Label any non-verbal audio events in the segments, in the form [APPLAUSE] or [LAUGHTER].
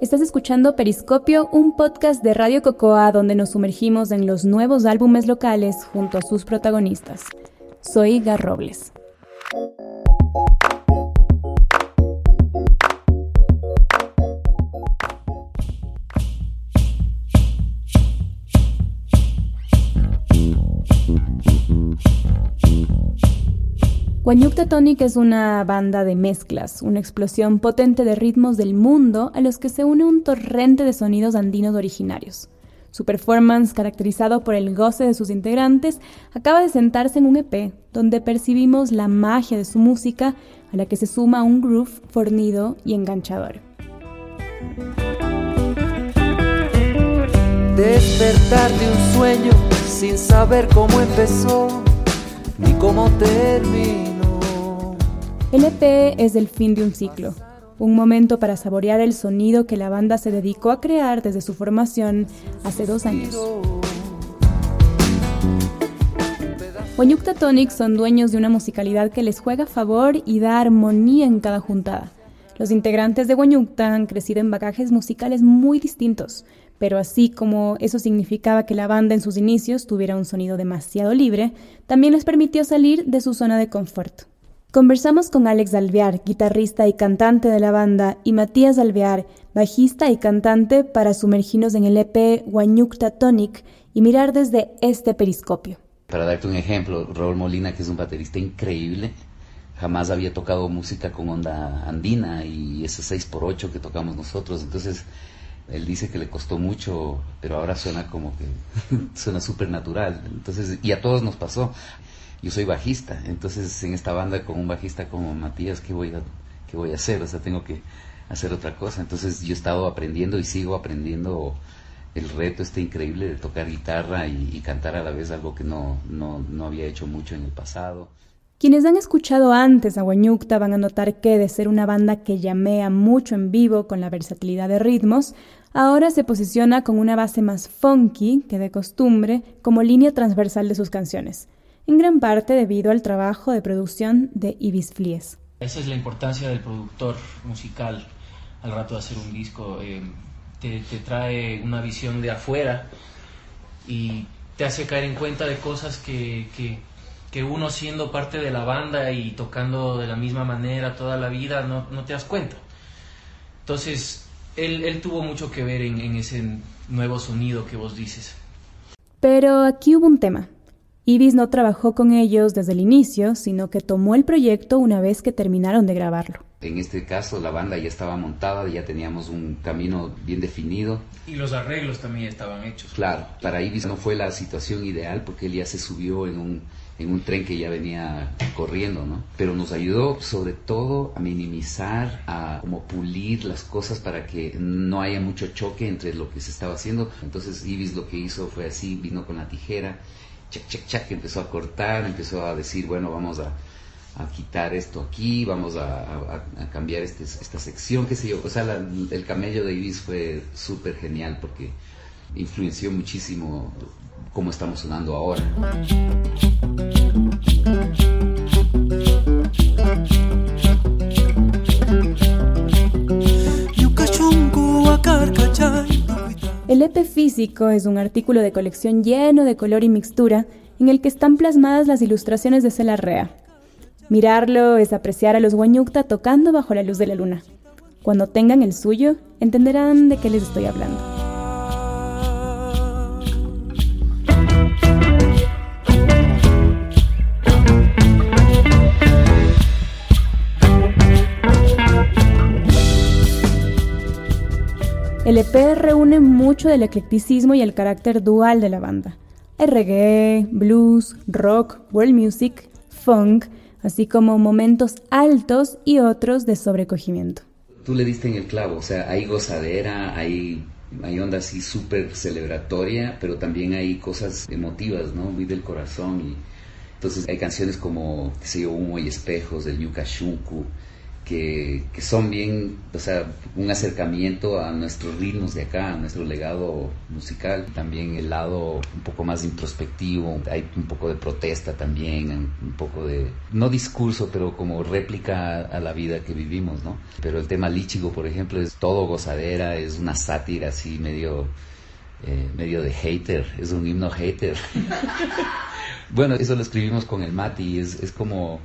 Estás escuchando Periscopio, un podcast de Radio Cocoa donde nos sumergimos en los nuevos álbumes locales junto a sus protagonistas. Soy Gar Robles. Guanyukta Tonic es una banda de mezclas, una explosión potente de ritmos del mundo a los que se une un torrente de sonidos andinos originarios. Su performance, caracterizado por el goce de sus integrantes, acaba de sentarse en un EP donde percibimos la magia de su música a la que se suma un groove fornido y enganchador. Despertar de un sueño sin saber cómo empezó ni cómo terminó el es el fin de un ciclo, un momento para saborear el sonido que la banda se dedicó a crear desde su formación hace dos años. Wanyukta Tonic son dueños de una musicalidad que les juega a favor y da armonía en cada juntada. Los integrantes de Wanyukta han crecido en bagajes musicales muy distintos, pero así como eso significaba que la banda en sus inicios tuviera un sonido demasiado libre, también les permitió salir de su zona de confort. Conversamos con Alex Alvear, guitarrista y cantante de la banda, y Matías Alvear, bajista y cantante, para sumergirnos en el EP Guanyukta Tonic y mirar desde este periscopio. Para darte un ejemplo, Raúl Molina, que es un baterista increíble, jamás había tocado música con onda andina y ese 6x8 que tocamos nosotros, entonces él dice que le costó mucho, pero ahora suena como que [LAUGHS] suena súper natural. Entonces, y a todos nos pasó yo soy bajista, entonces en esta banda con un bajista como Matías, ¿qué voy a, qué voy a hacer? O sea, tengo que hacer otra cosa. Entonces yo he estado aprendiendo y sigo aprendiendo el reto este increíble de tocar guitarra y, cantar a la vez algo que no, no, no, había hecho mucho en el pasado. Quienes han escuchado antes a Guañucta van a notar que de ser una banda que llamea mucho en vivo con la versatilidad de ritmos, ahora se posiciona con una base más funky que de costumbre como línea transversal de sus canciones en gran parte debido al trabajo de producción de Ibis Flies. Esa es la importancia del productor musical al rato de hacer un disco. Eh, te, trae una visión de afuera y te hace caer en cuenta de cosas que, que, uno siendo parte de la banda y tocando de la misma manera toda la vida no, no te das cuenta. Entonces, él, él, tuvo mucho que ver en, en ese nuevo sonido que vos dices. Pero aquí hubo un tema Ibis no trabajó con ellos desde el inicio, sino que tomó el proyecto una vez que terminaron de grabarlo. En este caso la banda ya estaba montada, ya teníamos un camino bien definido. Y los arreglos también estaban hechos. Claro, para Ibis no fue la situación ideal porque él ya se subió en un, en un tren que ya venía corriendo, ¿no? Pero nos ayudó sobre todo a minimizar, a como pulir las cosas para que no haya mucho choque entre lo que se estaba haciendo. Entonces Ibis lo que hizo fue así, vino con la tijera chac, chac, chac, empezó a cortar, empezó a decir, bueno, vamos a, quitar esto aquí, vamos a, cambiar este, esta sección, qué sé yo. O sea, el camello de Ibis fue súper genial porque influenció muchísimo cómo estamos sonando ahora. EP físico es un artículo de colección lleno de color y mixtura en el que están plasmadas las ilustraciones de Cela Rea. Mirarlo es apreciar a los Guanyukta tocando bajo la luz de la luna. Cuando tengan el suyo, entenderán de qué les estoy hablando. El EP reúne mucho del eclecticismo y el carácter dual de la banda. Hay reggae, blues, rock, world music, funk, así como momentos altos y otros de sobrecogimiento. Tú le diste en el clavo, o sea, hay gozadera, hay, hay onda así súper celebratoria, pero también hay cosas emotivas, ¿no? Muy del corazón. Y, entonces hay canciones como, qué sé yo, Humo y Espejos, del Yuka que, son bien, o sea, un acercamiento a nuestros ritmos de acá, a nuestro legado musical. También el lado un poco más introspectivo, hay un poco de protesta también, un poco de, no discurso, pero como réplica a la vida que vivimos, ¿no? Pero el tema Lichigo, por ejemplo, es todo gozadera, es una sátira así medio... Eh, medio de hater, es un himno hater. [LAUGHS] bueno, eso lo escribimos con el Mati, es, es como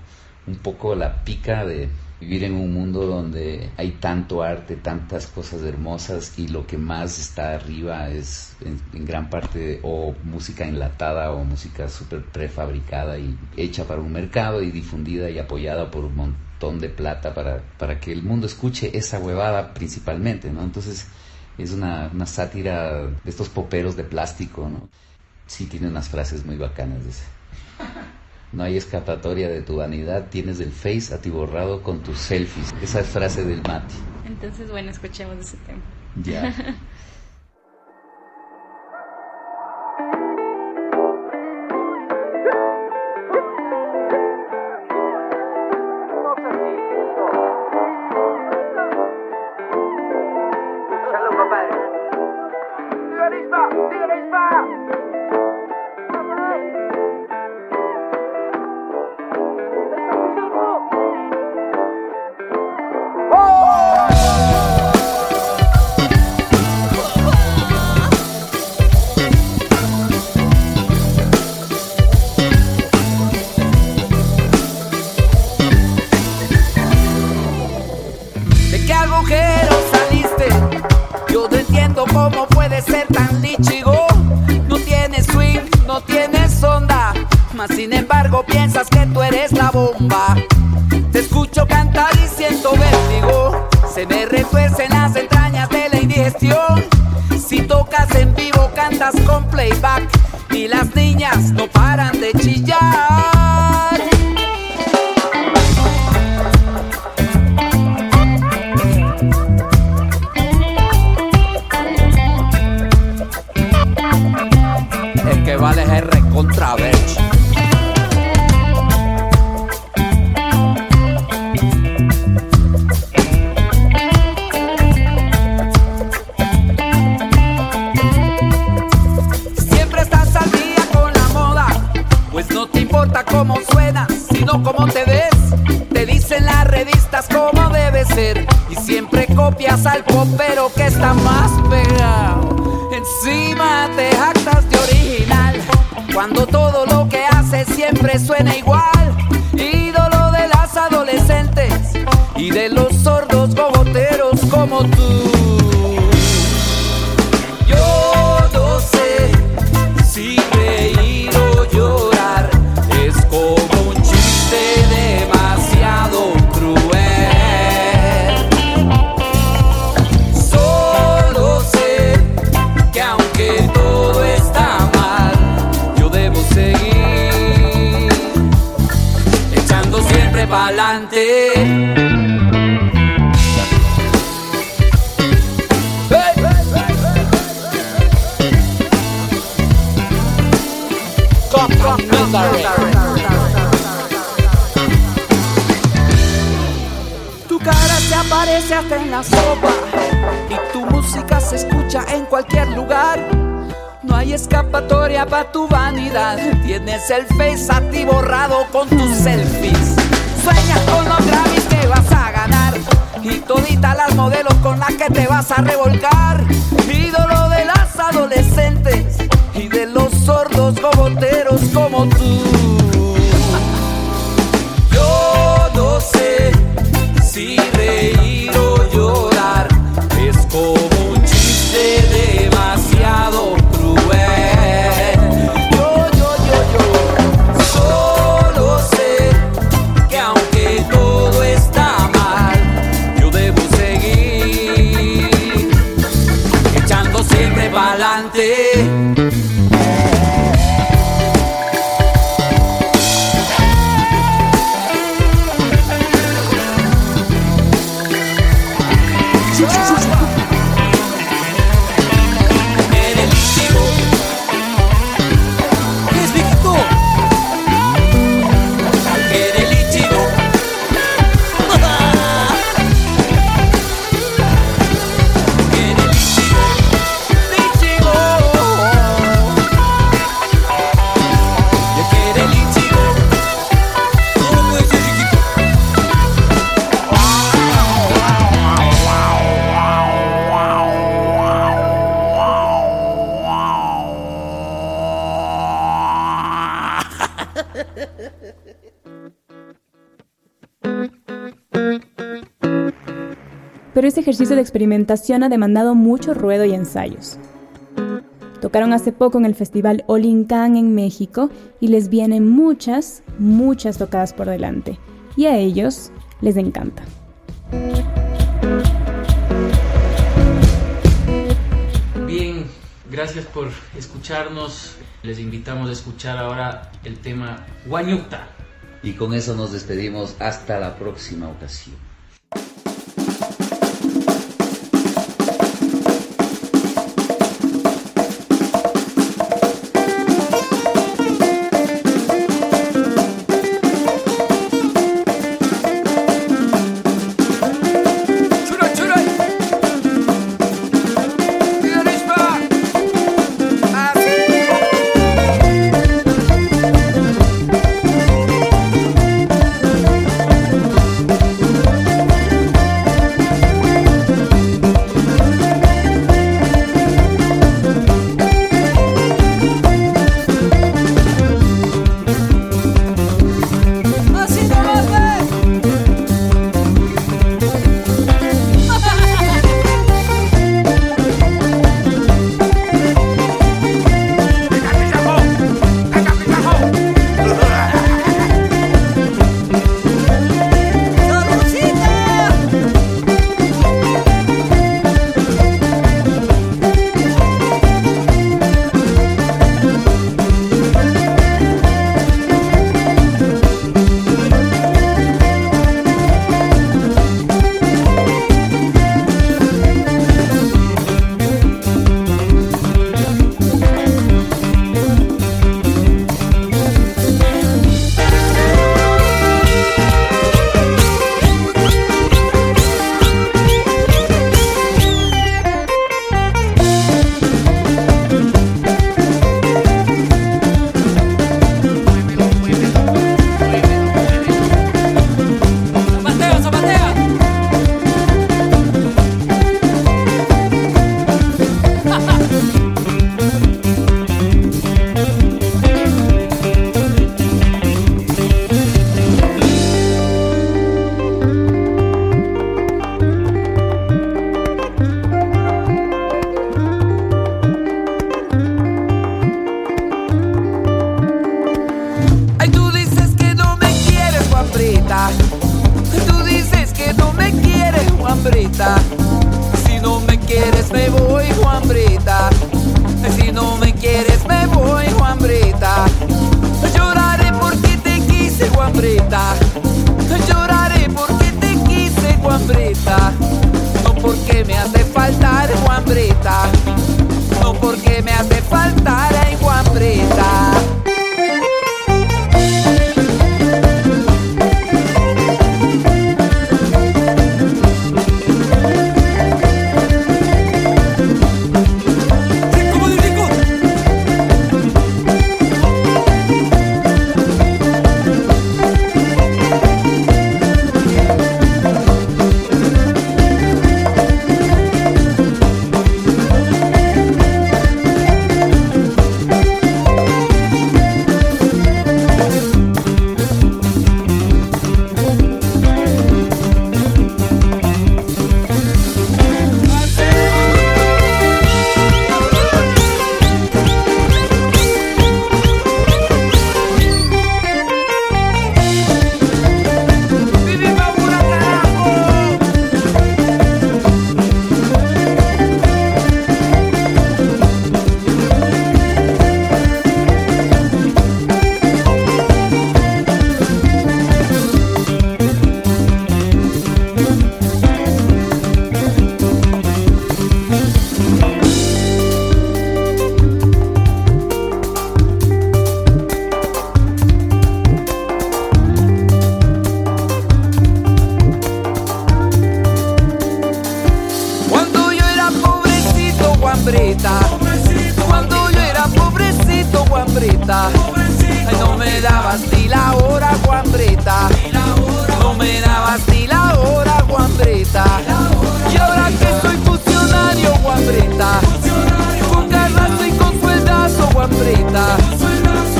un poco la pica de, vivir en un mundo donde hay tanto arte, tantas cosas hermosas y lo que más está arriba es en, gran parte o música enlatada o música súper prefabricada y hecha para un mercado y difundida y apoyada por un montón de plata para, para que el mundo escuche esa huevada principalmente, ¿no? Entonces es una, una sátira de estos poperos de plástico, ¿no? Sí tiene unas frases muy bacanas de ese. No hay escapatoria de tu vanidad, tienes el face atiborrado con tus selfies. Esa es frase del Mati. Entonces, bueno, escuchemos ese tema. Ya. [LAUGHS] sin embargo piensas que tú eres la bomba. Te escucho cantar y siento vértigo, se me retuercen las entrañas de la indigestión. Si tocas en vivo, cantas con playback, y las niñas no paran de chillar. Es que vale el recontraverso. Y siempre copias al popero que está más pegado. Encima te jactas de original. Cuando todo lo que haces siempre suena igual. Ídolo de las adolescentes y de los sordos gogoteros como tú. Tu cara se aparece hasta en la sopa y tu música se escucha en cualquier lugar. No hay escapatoria para tu vanidad. Tienes el face atiborrado con tus selfies. Sueñas con los Grammys que vas a ganar y toditas las modelos con las que te vas a revolcar. Ídolo de las adolescentes y de los sordos goboteros como pero ese ejercicio de experimentación ha demandado mucho ruedo y ensayos. Tocaron hace poco en el festival Olincan en México y les vienen muchas, muchas tocadas por delante. Y a ellos les encanta. Bien, gracias por escucharnos. Les invitamos a escuchar ahora el tema Guanyuta. Y con eso nos despedimos hasta la próxima ocasión. no me dabas ni la hora, Juanbrita. No me dabas ni la hora, Juanbrita. Y ahora que soy funcionario, Juanbrita. Con garrazo y con sueldazo, Juanbrita.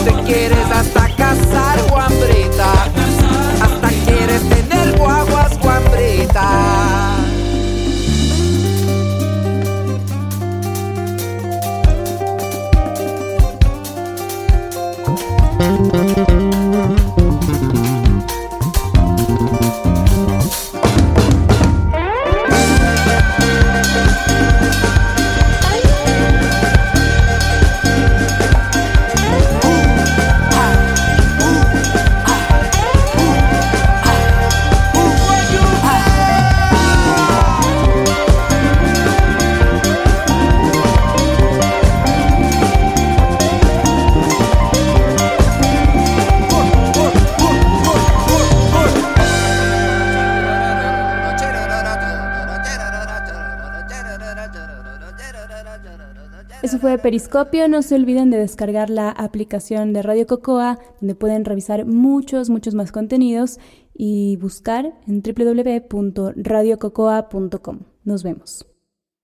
Te quieres hasta casar, Eso fue Periscopio. No se olviden de descargar la aplicación de Radio Cocoa, donde pueden revisar muchos, muchos más contenidos y buscar en www.radiococoa.com. Nos vemos.